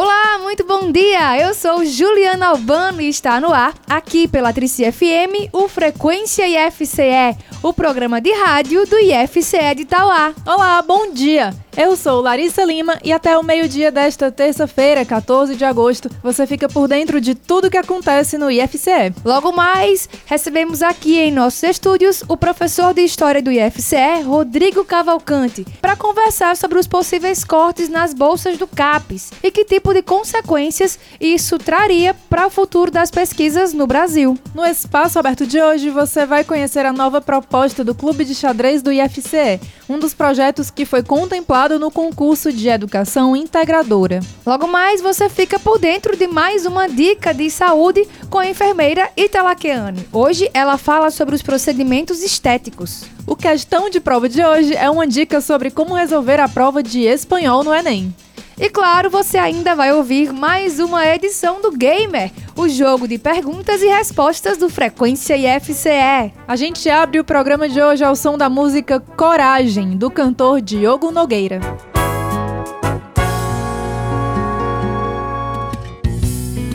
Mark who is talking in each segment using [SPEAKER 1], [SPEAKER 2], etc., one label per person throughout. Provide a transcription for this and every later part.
[SPEAKER 1] Olá, muito bom dia! Eu sou Juliana Albano e está no ar, aqui pela Trici FM, o Frequência IFCE, o programa de rádio do IFCE de Itauá.
[SPEAKER 2] Olá, bom dia! Eu sou Larissa Lima e até o meio-dia desta terça-feira, 14 de agosto, você fica por dentro de tudo que acontece no IFCE.
[SPEAKER 1] Logo mais, recebemos aqui em nossos estúdios o professor de História do IFCE, Rodrigo Cavalcante, para conversar sobre os possíveis cortes nas bolsas do CAPES e que tipo de consequências isso traria para o futuro das pesquisas no Brasil.
[SPEAKER 2] No espaço aberto de hoje, você vai conhecer a nova proposta do Clube de Xadrez do IFCE, um dos projetos que foi contemplado no concurso de educação integradora.
[SPEAKER 1] Logo mais, você fica por dentro de mais uma dica de saúde com a enfermeira Italaqueane. Hoje ela fala sobre os procedimentos estéticos.
[SPEAKER 2] O questão de prova de hoje é uma dica sobre como resolver a prova de espanhol no Enem.
[SPEAKER 1] E claro, você ainda vai ouvir mais uma edição do Gamer, o jogo de perguntas e respostas do Frequência IFCE.
[SPEAKER 2] A gente abre o programa de hoje ao som da música Coragem, do cantor Diogo Nogueira.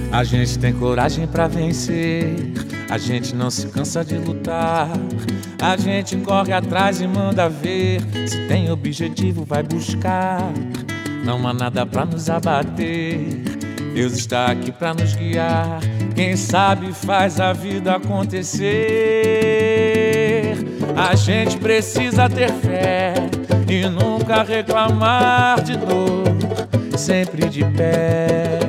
[SPEAKER 3] A gente tem coragem para vencer, a gente não se cansa de lutar. A gente corre atrás e manda ver, se tem objetivo vai buscar. Não há nada para nos abater. Deus está aqui para nos guiar. Quem sabe faz a vida acontecer. A gente precisa ter fé e nunca reclamar de dor. Sempre de pé,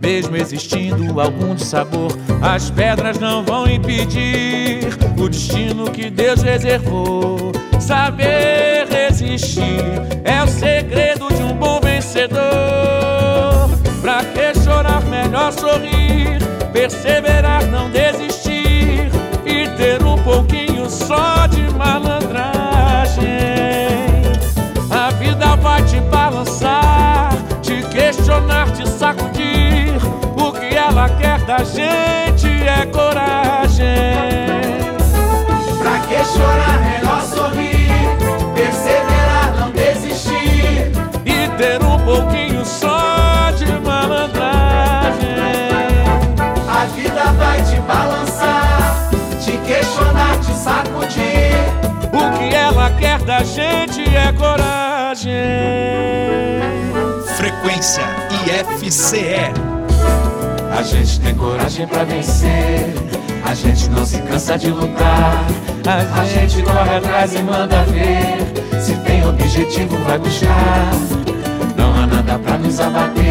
[SPEAKER 3] mesmo existindo algum dissabor, as pedras não vão impedir o destino que Deus reservou. Saber resistir é o segredo vencedor. Pra que chorar, melhor sorrir, perseverar, não desistir e ter um pouquinho só de malandragem. A vida vai te balançar, te questionar, te sacudir. O que ela quer da gente é coragem.
[SPEAKER 4] Pra que chorar, melhor sorrir. Perseverar, não desistir
[SPEAKER 3] e ter um pouquinho só de malandragem.
[SPEAKER 4] A vida vai te balançar, te questionar, te sacudir.
[SPEAKER 3] O que ela quer da gente é coragem.
[SPEAKER 5] Frequência IFCE.
[SPEAKER 4] A gente tem coragem pra vencer. A gente não se cansa de lutar. A gente corre atrás e manda ver. Se tem objetivo, vai buscar. Nada pra nos abater.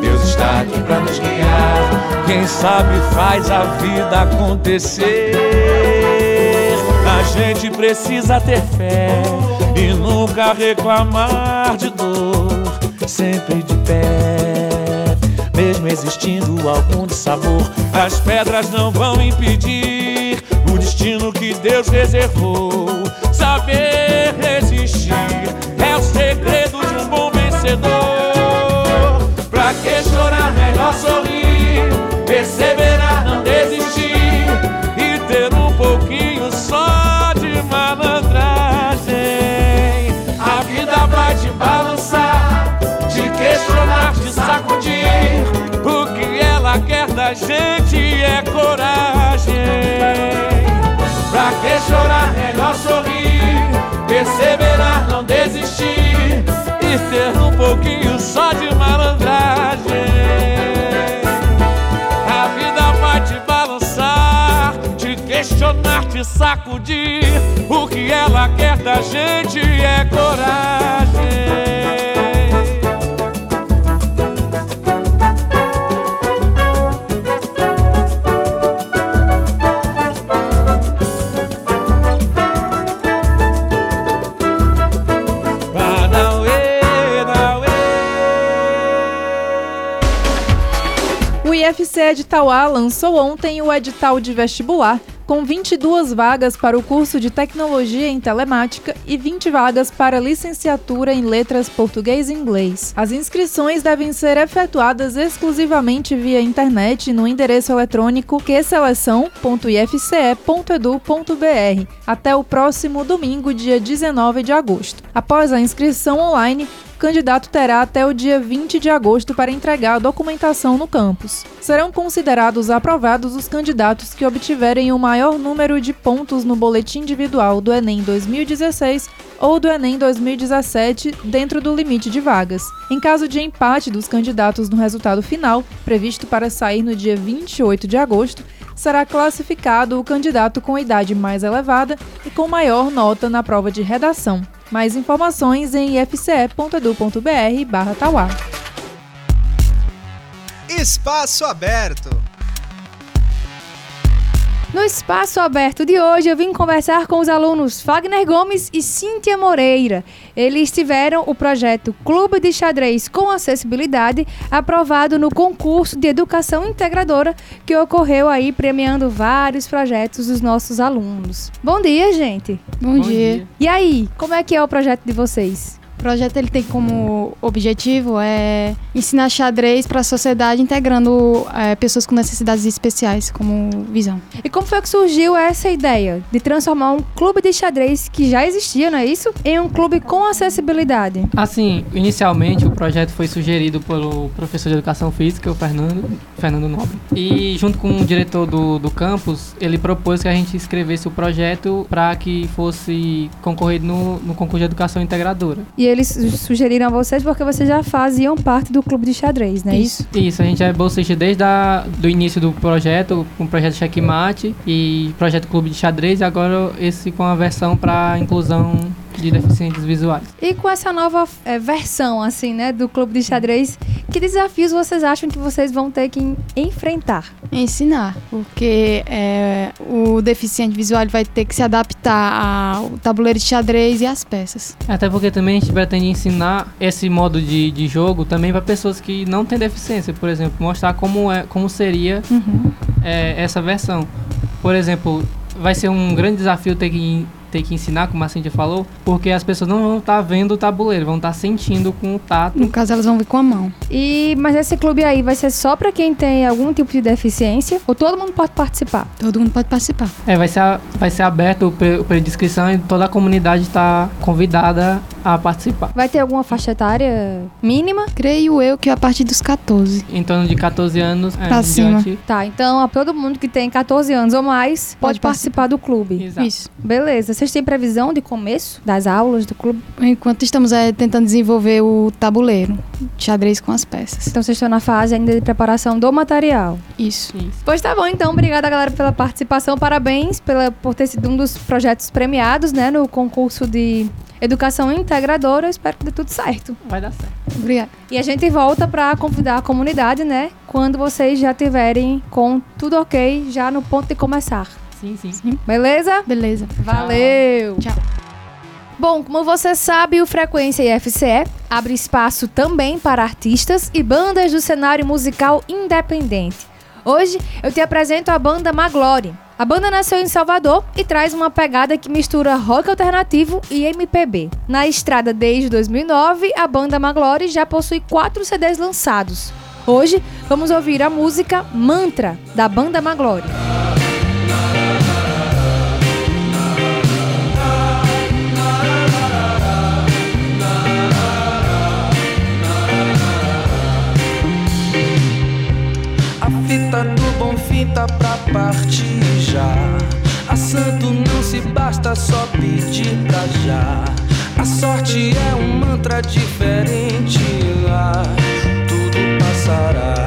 [SPEAKER 4] Deus está aqui pra nos guiar.
[SPEAKER 3] Quem sabe faz a vida acontecer. A gente precisa ter fé e nunca reclamar de dor. Sempre de pé mesmo existindo algum dissabor, as pedras não vão impedir o destino que Deus reservou. Saber resistir é o segredo de um bom vencedor.
[SPEAKER 4] Pra que chorar, melhor sorrir, perseverar, não desistir
[SPEAKER 3] e ter um pouquinho só de malandragem.
[SPEAKER 4] A vida vai te balançar, te questionar, te sacudir.
[SPEAKER 3] O que ela quer da gente é coragem.
[SPEAKER 4] Pra que chorar, melhor sorrir, perseverar,
[SPEAKER 3] ter um pouquinho só de malandragem. A vida vai te balançar, te questionar, te sacudir. O que ela quer da gente é coragem.
[SPEAKER 2] IFCE de Tauá lançou ontem o edital de vestibular com 22 vagas para o curso de Tecnologia em Telemática e 20 vagas para licenciatura em Letras Português e Inglês. As inscrições devem ser efetuadas exclusivamente via internet no endereço eletrônico qseleção.ifce.edu.br até o próximo domingo, dia 19 de agosto. Após a inscrição online, candidato terá até o dia 20 de agosto para entregar a documentação no campus. Serão considerados aprovados os candidatos que obtiverem o maior número de pontos no boletim individual do Enem 2016 ou do Enem 2017 dentro do limite de vagas. Em caso de empate dos candidatos no resultado final, previsto para sair no dia 28 de agosto, será classificado o candidato com idade mais elevada e com maior nota na prova de redação. Mais informações em ifce.edu.br barra.
[SPEAKER 5] Espaço aberto.
[SPEAKER 1] No espaço aberto de hoje, eu vim conversar com os alunos Fagner Gomes e Cíntia Moreira. Eles tiveram o projeto Clube de Xadrez com Acessibilidade aprovado no concurso de Educação Integradora que ocorreu aí premiando vários projetos dos nossos alunos. Bom dia, gente.
[SPEAKER 6] Bom, dia.
[SPEAKER 1] E aí, como é que é o projeto de vocês?
[SPEAKER 6] O projeto ele tem como objetivo é ensinar xadrez para a sociedade, integrando é, pessoas com necessidades especiais como visão.
[SPEAKER 1] E como foi que surgiu essa ideia de transformar um clube de xadrez que já existia, não é isso? Em um clube com acessibilidade?
[SPEAKER 7] Assim, inicialmente o projeto foi sugerido pelo professor de educação física, o Fernando, Fernando Nobre. E junto com o diretor do, do campus, ele propôs que a gente escrevesse o projeto para que fosse concorrido no, no concurso de educação integradora.
[SPEAKER 1] E eles su- sugeriram a vocês porque vocês já faziam parte do clube de xadrez, não é isso?
[SPEAKER 7] Isso, a gente é bolsista desde a, do início do projeto, com o projeto Checkmate e projeto Clube de Xadrez, e agora esse com a versão para inclusão de deficientes visuais.
[SPEAKER 1] E com essa nova eh, versão, assim, né, do clube de xadrez, que desafios vocês acham que vocês vão ter que en- enfrentar?
[SPEAKER 6] Ensinar, porque é, o deficiente visual vai ter que se adaptar ao tabuleiro de xadrez e às peças.
[SPEAKER 7] Até porque também a gente pretende ensinar esse modo de, de jogo também para pessoas que não têm deficiência, por exemplo, mostrar como, é, como seria é, essa versão. Por exemplo, vai ser um grande desafio ter que, ter que ensinar, como a Cintia falou, porque as pessoas não vão estar vendo o tabuleiro, vão estar sentindo com o tato.
[SPEAKER 6] No caso, elas vão vir com a mão.
[SPEAKER 1] E mas esse clube aí vai ser só pra quem tem algum tipo de deficiência ou todo mundo pode participar?
[SPEAKER 6] Todo mundo pode participar.
[SPEAKER 7] É, vai ser, vai ser aberto de inscrição e toda a comunidade está convidada a participar.
[SPEAKER 1] Vai ter alguma faixa etária mínima?
[SPEAKER 6] Creio eu que a partir dos 14.
[SPEAKER 7] Em torno de 14 anos é,
[SPEAKER 6] Pra
[SPEAKER 7] em
[SPEAKER 6] cima.
[SPEAKER 7] diante.
[SPEAKER 1] Tá, então a todo mundo que tem 14 anos ou mais pode,
[SPEAKER 6] Pode
[SPEAKER 1] participar do clube.
[SPEAKER 7] Exato.
[SPEAKER 6] Isso.
[SPEAKER 1] Beleza. Vocês têm previsão de começo das aulas do clube?
[SPEAKER 6] Enquanto estamos é, tentando desenvolver o tabuleiro de xadrez com as peças.
[SPEAKER 1] Então vocês estão na fase ainda de preparação do material.
[SPEAKER 6] Isso.
[SPEAKER 7] Isso.
[SPEAKER 1] Pois tá bom, então. Obrigada, galera, pela participação. Parabéns pela, por ter sido um dos projetos premiados, né, no concurso de educação integradora. Eu espero que dê tudo certo.
[SPEAKER 7] Vai dar certo.
[SPEAKER 6] Obrigada.
[SPEAKER 1] E a gente volta pra convidar a comunidade, né, quando vocês já tiverem com tudo ok, já no ponto de começar.
[SPEAKER 7] Sim, sim.
[SPEAKER 1] Beleza?
[SPEAKER 6] Beleza.
[SPEAKER 1] Valeu!
[SPEAKER 6] Tchau.
[SPEAKER 1] Bom, como você sabe, o Frequência IFCE abre espaço também para artistas e bandas do cenário musical independente. Hoje eu te apresento a banda Maglore. A banda nasceu em Salvador e traz uma pegada que mistura rock alternativo e MPB. Na estrada desde 2009, a banda Maglore já possui quatro CDs lançados. Hoje vamos ouvir a música Mantra da banda Maglore.
[SPEAKER 8] Tá pra partir já. A santo não se basta só pedir pra já. A sorte é um mantra diferente lá. Tudo passará.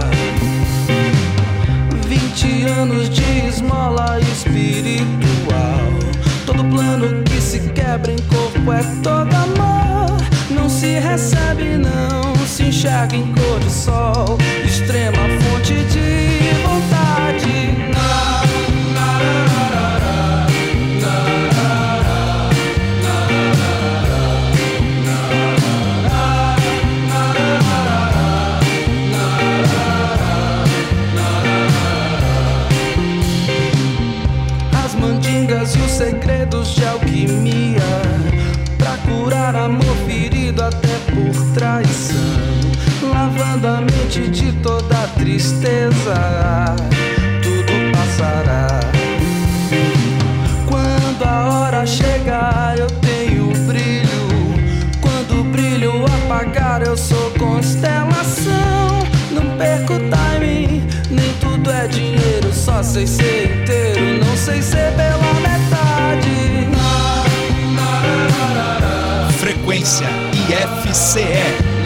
[SPEAKER 8] 20 anos de esmola espiritual. Todo plano que se quebra em corpo é todo amor. Não se recebe, não se enxerga em cor de sol. Sei ser inteiro, não sei ser pela metade.
[SPEAKER 5] Frequência IFCE.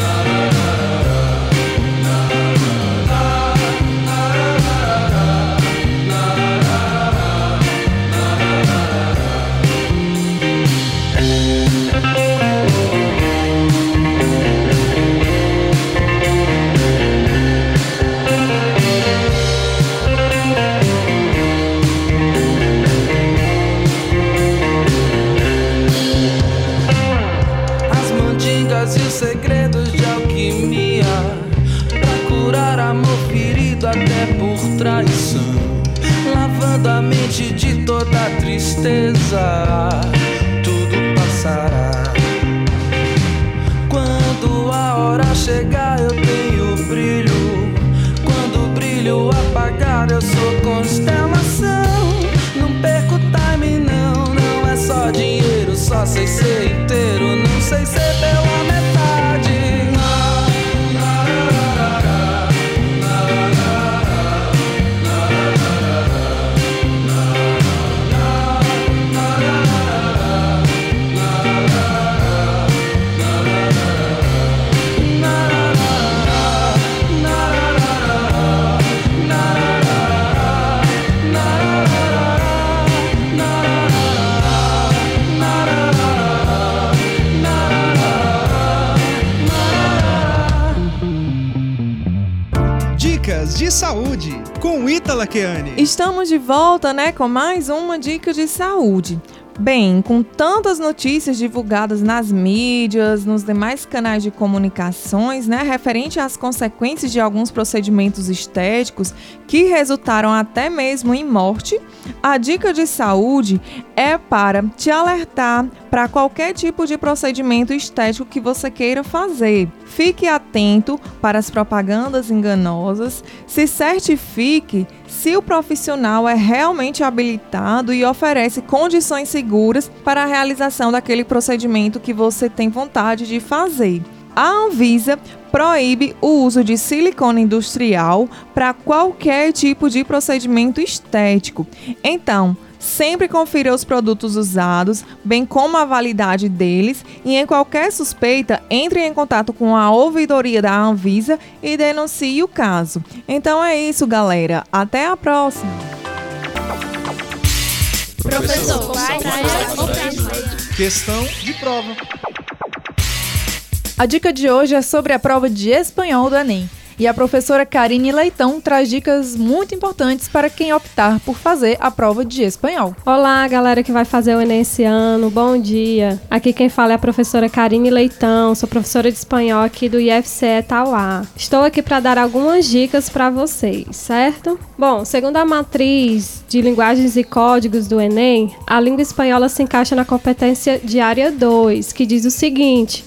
[SPEAKER 8] Tristeza Tudo passará. Quando a hora chegar eu tenho brilho. Quando o brilho apagar eu sou constelação. Não perco time não, não é só dinheiro Só sei ser inteiro, não sei ser pela
[SPEAKER 9] Estamos de volta, né, com mais uma dica de saúde. Bem, com tantas notícias divulgadas nas mídias, nos demais canais de comunicações, né, referente às consequências de alguns procedimentos estéticos que resultaram até mesmo em morte, a dica de saúde é para te alertar para qualquer tipo de procedimento estético que você queira fazer. Fique atento para as propagandas enganosas, se certifique se o profissional é realmente habilitado e oferece condições seguras para a realização daquele procedimento que você tem vontade de fazer. A Anvisa proíbe o uso de silicone industrial para qualquer tipo de procedimento estético. Então, sempre confira os produtos usados, bem como a validade deles, e em qualquer suspeita, entre em contato com a ouvidoria da Anvisa e denuncie o caso. Então é isso, galera. Até a próxima!
[SPEAKER 1] Professor, vai,
[SPEAKER 5] Questão de prova.
[SPEAKER 2] A dica de hoje é sobre a prova de espanhol do Enem. E a professora Karine Leitão traz dicas muito importantes para quem optar por fazer a prova de espanhol.
[SPEAKER 10] Olá, galera que vai fazer o Enem esse ano, bom dia. Aqui quem fala é a professora Karine Leitão, sou professora de espanhol aqui do IFCE Tauá. Estou aqui para dar algumas dicas para vocês, certo? Bom, segundo a matriz de linguagens e códigos do Enem, a língua espanhola se encaixa na competência de área 2, que diz o seguinte: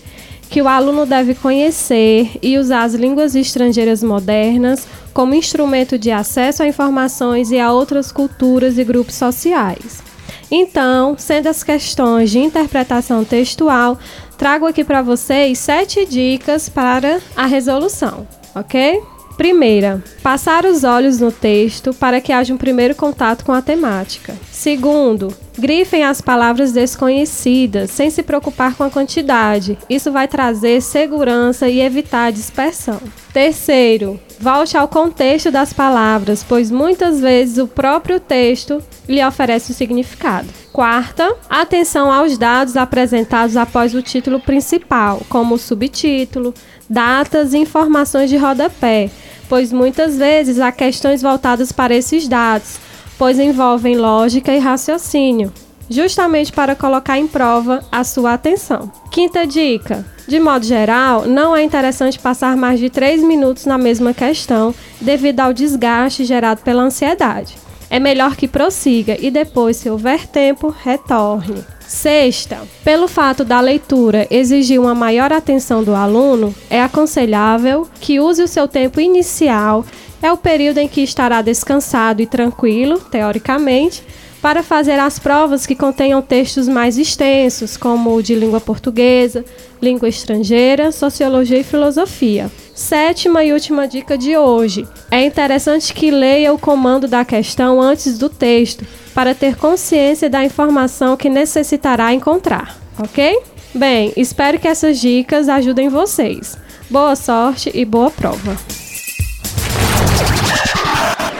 [SPEAKER 10] que o aluno deve conhecer e usar as línguas estrangeiras modernas como instrumento de acesso a informações e a outras culturas e grupos sociais. Então, sendo as questões de interpretação textual, trago aqui para vocês sete dicas para a resolução, ok? Primeira, passar os olhos no texto para que haja um primeiro contato com a temática. Segundo, grifem as palavras desconhecidas, sem se preocupar com a quantidade. Isso vai trazer segurança e evitar dispersão. Terceiro, volte ao contexto das palavras, pois muitas vezes o próprio texto lhe oferece o significado. Quarta, atenção aos dados apresentados após o título principal, como o subtítulo, datas e informações de rodapé, pois muitas vezes há questões voltadas para esses dados, pois envolvem lógica e raciocínio, justamente para colocar em prova a sua atenção. Quinta dica: de modo geral, não é interessante passar mais de 3 minutos na mesma questão devido ao desgaste gerado pela ansiedade. É melhor que prossiga e depois, se houver tempo, retorne. Sexta, pelo fato da leitura exigir uma maior atenção do aluno, é aconselhável que use o seu tempo inicial, é o período em que estará descansado e tranquilo, teoricamente, para fazer as provas que contenham textos mais extensos, como o de língua portuguesa, língua estrangeira, sociologia e filosofia. Sétima e última dica de hoje. É interessante que leia o comando da questão antes do texto, para ter consciência da informação que necessitará encontrar, ok? Bem, espero que essas dicas ajudem vocês. Boa sorte e boa prova!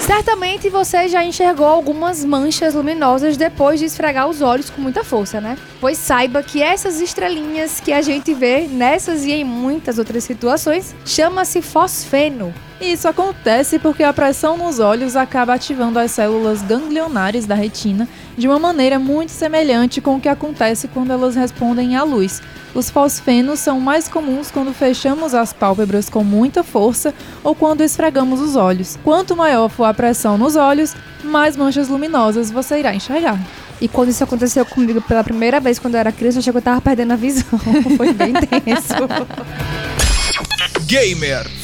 [SPEAKER 1] Certamente você já enxergou algumas manchas luminosas depois de esfregar os olhos com muita força, né? Pois saiba que essas estrelinhas que a gente vê nessas e em muitas outras situações chama-se fosfeno.
[SPEAKER 2] Isso acontece porque a pressão nos olhos acaba ativando as células ganglionares da retina de uma maneira muito semelhante com o que acontece quando elas respondem à luz. Os fosfenos são mais comuns quando fechamos as pálpebras com muita força ou quando esfregamos os olhos. Quanto maior for a pressão nos olhos, mais manchas luminosas você irá enxergar.
[SPEAKER 1] E quando isso aconteceu comigo pela primeira vez, quando eu era criança, eu achei que eu tava perdendo a visão. Foi bem tenso.
[SPEAKER 5] Gamer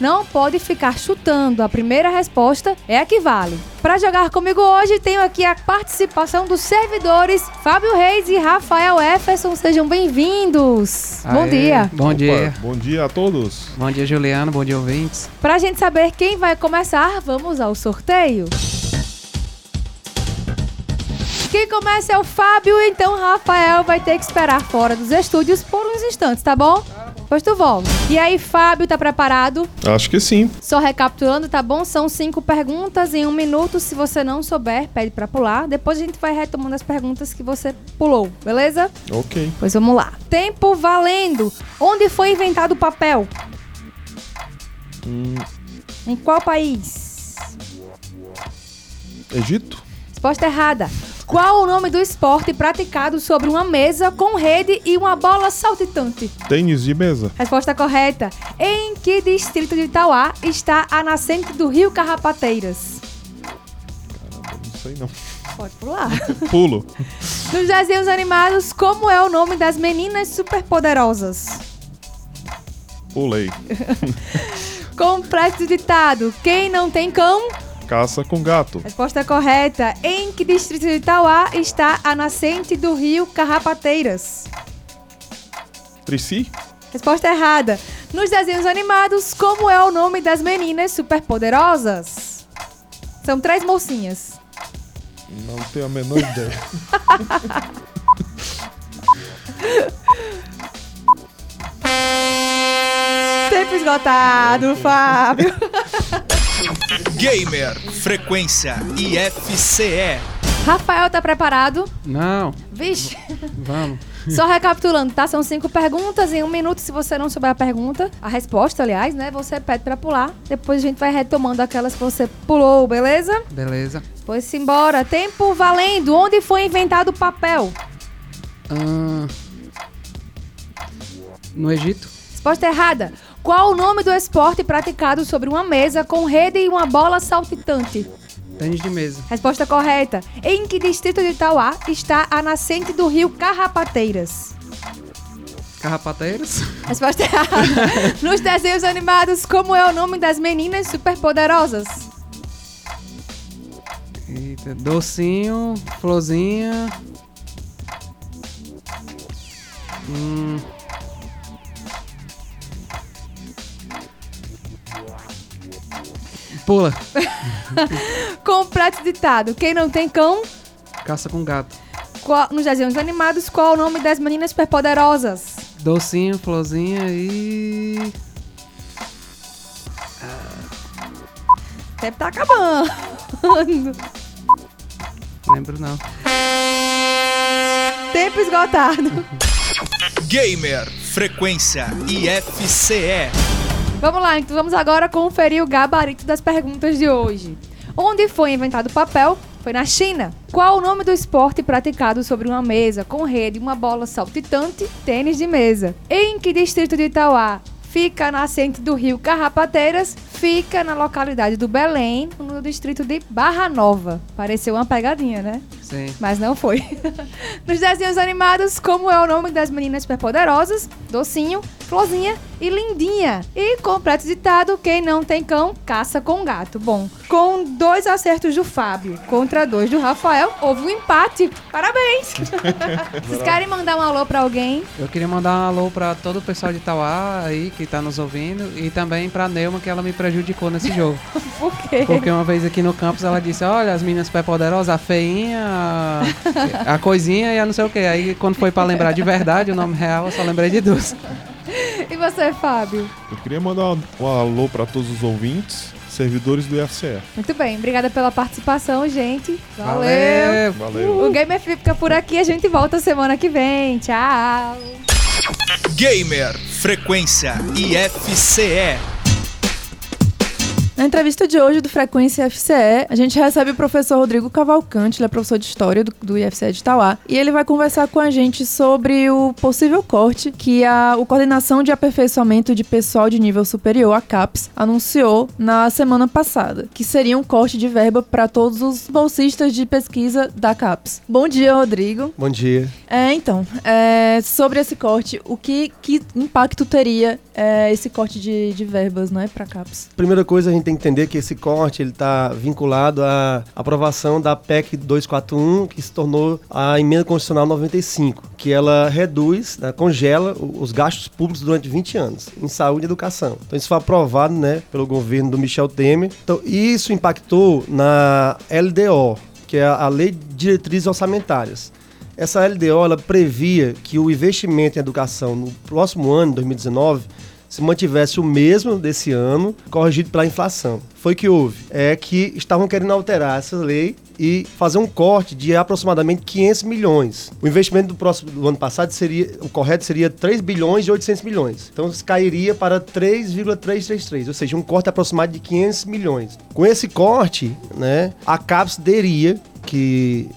[SPEAKER 1] Não pode ficar chutando. A primeira resposta é a que vale. Para jogar comigo hoje, tenho aqui a participação dos servidores Fábio Reis e Rafael Efferson. Sejam bem-vindos. Bom dia.
[SPEAKER 11] Bom dia.
[SPEAKER 12] Bom dia a todos.
[SPEAKER 11] Bom dia, Juliano. Bom dia, ouvintes.
[SPEAKER 1] Para a gente saber quem vai começar, vamos ao sorteio. Quem começa é o Fábio, então Rafael vai ter que esperar fora dos estúdios por uns instantes, tá bom? Depois tu volta. E aí, Fábio, tá preparado?
[SPEAKER 12] Acho que sim.
[SPEAKER 1] Só recapitulando, tá bom? São cinco perguntas em um minuto. Se você não souber, pede pra pular. Depois a gente vai retomando as perguntas que você pulou, beleza?
[SPEAKER 12] Ok.
[SPEAKER 1] Pois vamos lá. Tempo valendo. Onde foi inventado o papel?
[SPEAKER 12] Hum,
[SPEAKER 1] Em qual país?
[SPEAKER 12] Egito?
[SPEAKER 1] Resposta errada. Qual o nome do esporte praticado sobre uma mesa com rede e uma bola saltitante?
[SPEAKER 12] Tênis de mesa?
[SPEAKER 1] Resposta correta. Em que distrito de Itauá está a nascente do rio Carrapateiras?
[SPEAKER 12] Não sei não.
[SPEAKER 1] Pode pular.
[SPEAKER 12] Pulo.
[SPEAKER 1] Nos desenhos animados, como é o nome das meninas superpoderosas?
[SPEAKER 12] Pulei.
[SPEAKER 1] Complexo ditado. Quem não tem cão?
[SPEAKER 12] Caça com gato.
[SPEAKER 1] Resposta correta. Em que distrito de Itauá está a nascente do rio Carrapateiras?
[SPEAKER 12] Trici?
[SPEAKER 1] Resposta errada. Nos desenhos animados, como é o nome das meninas superpoderosas? São três mocinhas.
[SPEAKER 12] Não tenho a menor ideia.
[SPEAKER 1] Tempo esgotado, Fábio.
[SPEAKER 5] Gamer Frequência IFCE.
[SPEAKER 1] Rafael tá preparado?
[SPEAKER 11] Não,
[SPEAKER 1] Vixe.
[SPEAKER 11] vamos.
[SPEAKER 1] Só recapitulando, tá? São cinco perguntas em um minuto. Se você não souber a pergunta, a resposta, aliás, né? Você pede pra pular. Depois a gente vai retomando aquelas que você pulou, beleza?
[SPEAKER 11] Beleza.
[SPEAKER 1] Pois simbora. Tempo valendo. Onde foi inventado o papel?
[SPEAKER 11] Ah, no Egito?
[SPEAKER 1] Resposta errada. Qual o nome do esporte praticado sobre uma mesa com rede e uma bola saltitante?
[SPEAKER 11] Tênis de mesa.
[SPEAKER 1] Resposta correta. Em que distrito de Itauá está a nascente do rio Carrapateiras?
[SPEAKER 11] Carrapateiros?
[SPEAKER 1] Resposta errada. Nos desenhos animados, como é o nome das meninas superpoderosas?
[SPEAKER 11] Eita, docinho, florzinha. Hum. Pula.
[SPEAKER 1] Completo ditado. Quem não tem cão?
[SPEAKER 11] Caça com gato.
[SPEAKER 1] Qual- nos desenhos animados, qual o nome das meninas superpoderosas?
[SPEAKER 11] Docinho, florzinha e.
[SPEAKER 1] O tempo tá acabando.
[SPEAKER 11] Lembro não.
[SPEAKER 1] Tempo esgotado.
[SPEAKER 5] Gamer Frequência IFCE.
[SPEAKER 1] Vamos lá, então vamos agora conferir o gabarito das perguntas de hoje. Onde foi inventado o papel? Foi na China. Qual o nome do esporte praticado sobre uma mesa com rede, uma bola saltitante, tênis de mesa? Em que distrito de Itauá fica a nascente do rio Carrapateiras? Fica na localidade do Belém, no distrito de Barra Nova. Pareceu uma pegadinha, né?
[SPEAKER 11] Sim.
[SPEAKER 1] Mas não foi. Nos desenhos animados, como é o nome das meninas superpoderosas? Docinho, Florzinha e Lindinha. E completo ditado, quem não tem cão, caça com gato. Bom, com dois acertos do Fábio contra dois do Rafael, houve um empate. Parabéns! Vocês querem mandar um alô pra alguém?
[SPEAKER 11] Eu queria mandar um alô pra todo o pessoal de Itauá aí que tá nos ouvindo e também pra Neuma que ela me prejudicou nesse jogo.
[SPEAKER 1] Por quê?
[SPEAKER 11] Porque uma vez aqui no campus ela disse: Olha, as meninas super poderosas, a feinha, a, a coisinha e a não sei o que. Aí quando foi pra lembrar de verdade o nome real, eu só lembrei de duas.
[SPEAKER 1] E você, Fábio?
[SPEAKER 12] Eu queria mandar um, um alô para todos os ouvintes, servidores do IFCE.
[SPEAKER 1] Muito bem, obrigada pela participação, gente. Valeu!
[SPEAKER 12] Valeu.
[SPEAKER 1] O Gamer fica por aqui, a gente volta semana que vem. Tchau!
[SPEAKER 5] Gamer Frequência IFCE.
[SPEAKER 2] Na entrevista de hoje do Frequência FCE, a gente recebe o professor Rodrigo Cavalcante, ele é professor de História do, do IFCE de Itauá, e ele vai conversar com a gente sobre o possível corte que a o Coordenação de Aperfeiçoamento de Pessoal de Nível Superior, a CAPES, anunciou na semana passada, que seria um corte de verba para todos os bolsistas de pesquisa da CAPES. Bom dia, Rodrigo.
[SPEAKER 13] Bom dia.
[SPEAKER 2] É, então, é, sobre esse corte, o que, que impacto teria é, esse corte de, de verbas, né, para CAPES?
[SPEAKER 13] Primeira coisa, a gente tem que entender que esse corte ele está vinculado à aprovação da PEC 241, que se tornou a emenda constitucional 95, que ela reduz, né, congela os gastos públicos durante 20 anos em saúde e educação. Então isso foi aprovado, né, pelo governo do Michel Temer. Então isso impactou na LDO, que é a Lei de Diretrizes Orçamentárias. Essa LDO ela previa que o investimento em educação no próximo ano, 2019, se mantivesse o mesmo desse ano, corrigido pela inflação. Foi que houve. É que estavam querendo alterar essa lei e fazer um corte de aproximadamente 500 milhões. O investimento do próximo do ano passado seria, o correto seria 3 bilhões e 800 milhões. Então cairia para 3,333, ou seja, um corte aproximado de 500 milhões. Com esse corte, né, a CAPES teria que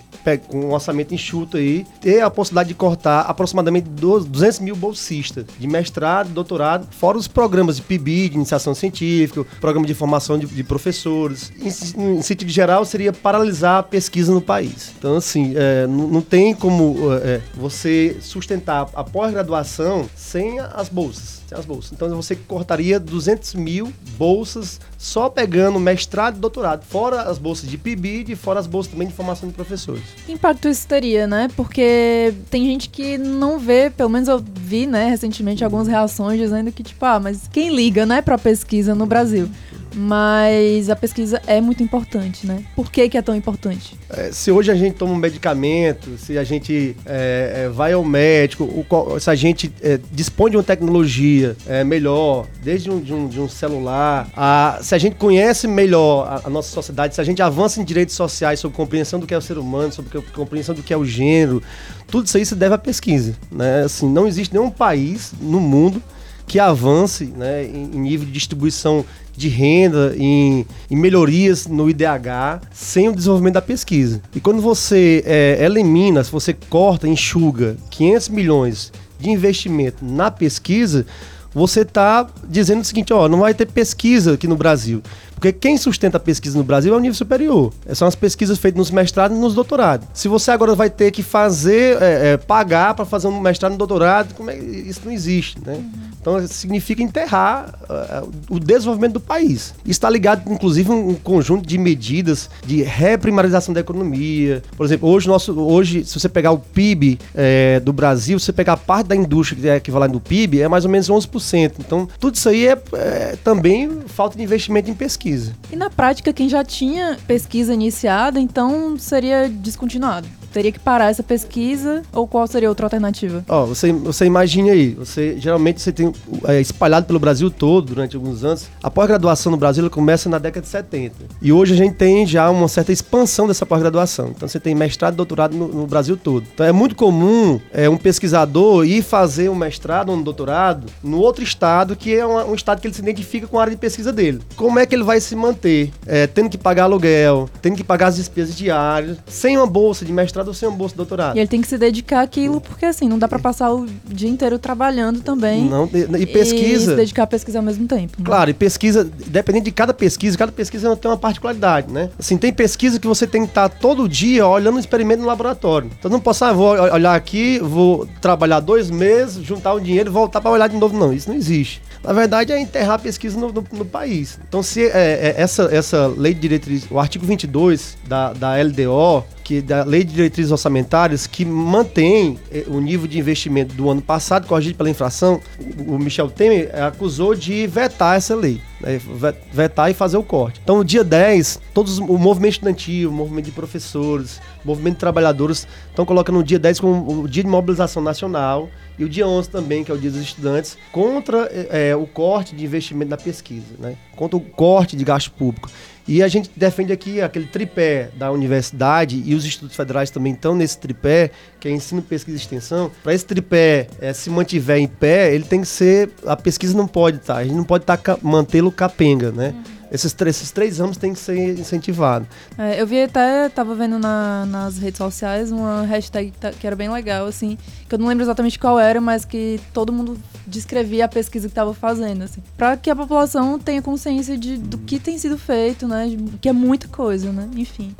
[SPEAKER 13] com um orçamento enxuto aí, ter a possibilidade de cortar aproximadamente do- 200 mil bolsistas de mestrado, doutorado, fora os programas de PIB, de iniciação científica, programa de formação de, de professores. Em, em sentido geral, seria paralisar a pesquisa no país. Então, assim, é, não não tem como é, é, você sustentar a pós-graduação sem as bolsas. Sem as bolsas. Então, você cortaria 200 mil bolsas só pegando mestrado e doutorado, fora as bolsas de PIB e fora as bolsas também de formação de professores.
[SPEAKER 2] Que impacto isso teria, né? Porque tem gente que não vê, pelo menos eu vi, né, recentemente algumas reações dizendo que, tipo, ah, mas quem liga, né, pra pesquisa no Brasil? Mas a pesquisa é muito importante, né? Por que, que é tão importante?
[SPEAKER 13] É, se hoje a gente toma um medicamento, se a gente é, é, vai ao médico, o se a gente é, dispõe de uma tecnologia é, melhor, desde um, de, um, de um celular, a- se a gente conhece melhor a, a nossa sociedade, se a gente avança em direitos sociais sobre compreensão do que é o ser humano, sobre co- compreensão do que é o gênero, tudo isso aí se deve à pesquisa. Né? Assim, não existe nenhum país no mundo que avance né, em nível de distribuição de renda, em, em melhorias no IDH, sem o desenvolvimento da pesquisa. E quando você é, elimina, se você corta, enxuga 500 milhões de investimento na pesquisa, você está dizendo o seguinte, ó, não vai ter pesquisa aqui no Brasil. Porque quem sustenta a pesquisa no Brasil é o nível superior. É, São as pesquisas feitas nos mestrados e nos doutorados. Se você agora vai ter que fazer, é, é, pagar para fazer um mestrado e um doutorado, como é, isso não existe, né? Então isso significa enterrar é, o desenvolvimento do país. Isso está ligado, inclusive, a um conjunto de medidas de reprimarização da economia. Por exemplo, hoje, nosso, hoje se você pegar o PIB é, do Brasil, se você pegar a parte da indústria que é equivalente do PIB, é mais ou menos 11%. Então, tudo isso aí é, é também falta de investimento em pesquisa.
[SPEAKER 2] E na prática, quem já tinha pesquisa iniciada, então seria descontinuado. Teria que parar essa pesquisa ou qual seria outra alternativa?
[SPEAKER 13] Ó, você, você imagine aí, você geralmente você tem é, espalhado pelo Brasil todo durante alguns anos. A pós-graduação no Brasil começa na década de 70. E hoje a gente tem já uma certa expansão dessa pós-graduação. Então você tem mestrado e doutorado no, no Brasil todo. Então é muito comum é, um pesquisador ir fazer um mestrado ou um doutorado no outro estado, que é um estado que ele se identifica com a área de pesquisa dele. Como é que ele vai se manter? É, tendo que pagar aluguel, tendo que pagar as despesas diárias, sem uma bolsa de mestrado ou sem uma bolsa de doutorado.
[SPEAKER 2] E ele tem que se dedicar àquilo, porque assim, não dá pra passar o dia inteiro trabalhando também.
[SPEAKER 13] Não, e, e pesquisa.
[SPEAKER 2] se dedicar à pesquisa ao mesmo tempo. né?
[SPEAKER 13] Claro, e pesquisa, dependendo de cada pesquisa, cada pesquisa tem uma particularidade, né? Assim, tem pesquisa que você tem que estar todo dia olhando o experimento no laboratório. Então não posso, ah, vou olhar aqui, vou trabalhar dois meses, juntar o dinheiro e voltar para olhar de novo. Não, isso não existe. Na verdade, é enterrar a pesquisa no, no- no país. Então, se é, é, essa, essa lei de diretriz, o artigo 22 da, da LDO, que da Lei de Diretrizes Orçamentárias, que mantém eh, o nível de investimento do ano passado, corrigido pela inflação, o Michel Temer eh, acusou de vetar essa lei, né, ve- vetar e fazer o corte. Então, no dia 10, todos o movimento estudantil, o movimento de professores, movimento de trabalhadores estão colocando o dia 10 como o dia de mobilização nacional e o dia 11 também, que é o dia dos estudantes, contra eh, o corte de investimento na pesquisa, né? contra o corte de gasto público. E a gente defende aqui aquele tripé da universidade e os institutos federais também estão nesse tripé, que é ensino, pesquisa e extensão. Para esse tripé eh, se mantiver em pé, ele tem que ser. A pesquisa não pode estar, a gente não pode tá, mantê-lo capenga, né? Esses, três, esses três ramos têm que ser incentivados.
[SPEAKER 2] É, eu vi até, tava vendo na- nas redes sociais uma hashtag que tá- era bem legal, assim, que eu não lembro exatamente qual era, mas que todo mundo descrevia a pesquisa que tava fazendo, assim, para que a população tenha consciência de, do que tem sido feito, né, que é muita coisa, né, enfim.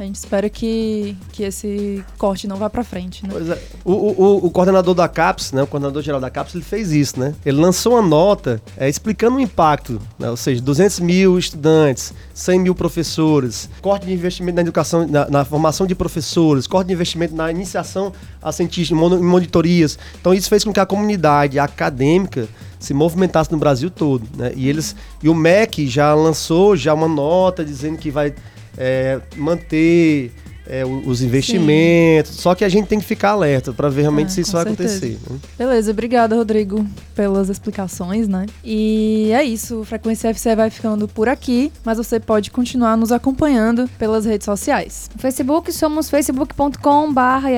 [SPEAKER 2] A gente espera que, que esse corte não vá pra frente, né?
[SPEAKER 13] Pois é. O, o, o- coordenador da CAPES, né, o coordenador geral da CAPES, ele fez isso, né? Ele lançou uma nota é, explicando o impacto, né? ou seja, 200 mil estudantes, 100 mil professores, corte de investimento na educação, na, na formação de professores, corte de investimento na iniciação a cientistas, em monitorias. Então isso fez com que a comunidade acadêmica se movimentasse no Brasil todo, né? E eles e o MEC já lançou já uma nota dizendo que vai é, manter é, os investimentos. Só que a gente tem que ficar alerta para ver realmente
[SPEAKER 2] Ah,
[SPEAKER 13] se isso vai
[SPEAKER 2] certeza.
[SPEAKER 13] acontecer. né?
[SPEAKER 2] Beleza, obrigada, Rodrigo, pelas explicações, né? E é isso, o Frequência FC vai ficando por aqui, mas você pode continuar nos acompanhando pelas redes sociais.
[SPEAKER 1] No Facebook somos facebook.com barra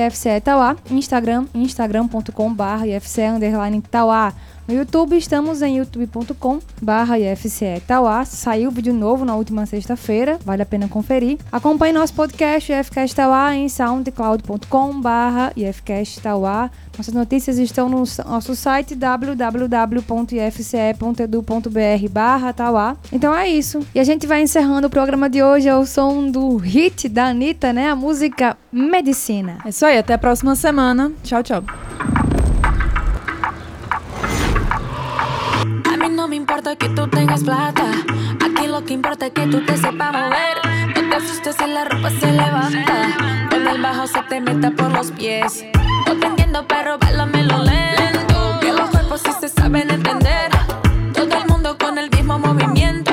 [SPEAKER 1] Instagram, instagram.com barra IFCE underline Tauá. No YouTube estamos em youtube.com barra IFCE Tauá. Saiu vídeo novo na última sexta-feira, vale a pena conferir. Acompanhe nosso podcast IFCast Tauá em soundcloud.com barra IFCast. Nossas notícias estão no nosso site www.ifce.edu.br barra Tauá. Então é isso. E a gente vai encerrando o programa de hoje ao som do hit da Anitta, né? A música Medicina.
[SPEAKER 2] É isso aí, até a próxima semana. Tchau, tchau.
[SPEAKER 14] Importa que tú tengas plata. Aquí lo que importa es que tú te sepas mover. No te asustes si la ropa se levanta. Cuando el bajo se te meta por los pies. No te entiendo, pero bailame-lo lento. Que los cuerpos sí se saben entender. Todo el mundo con el mismo movimiento.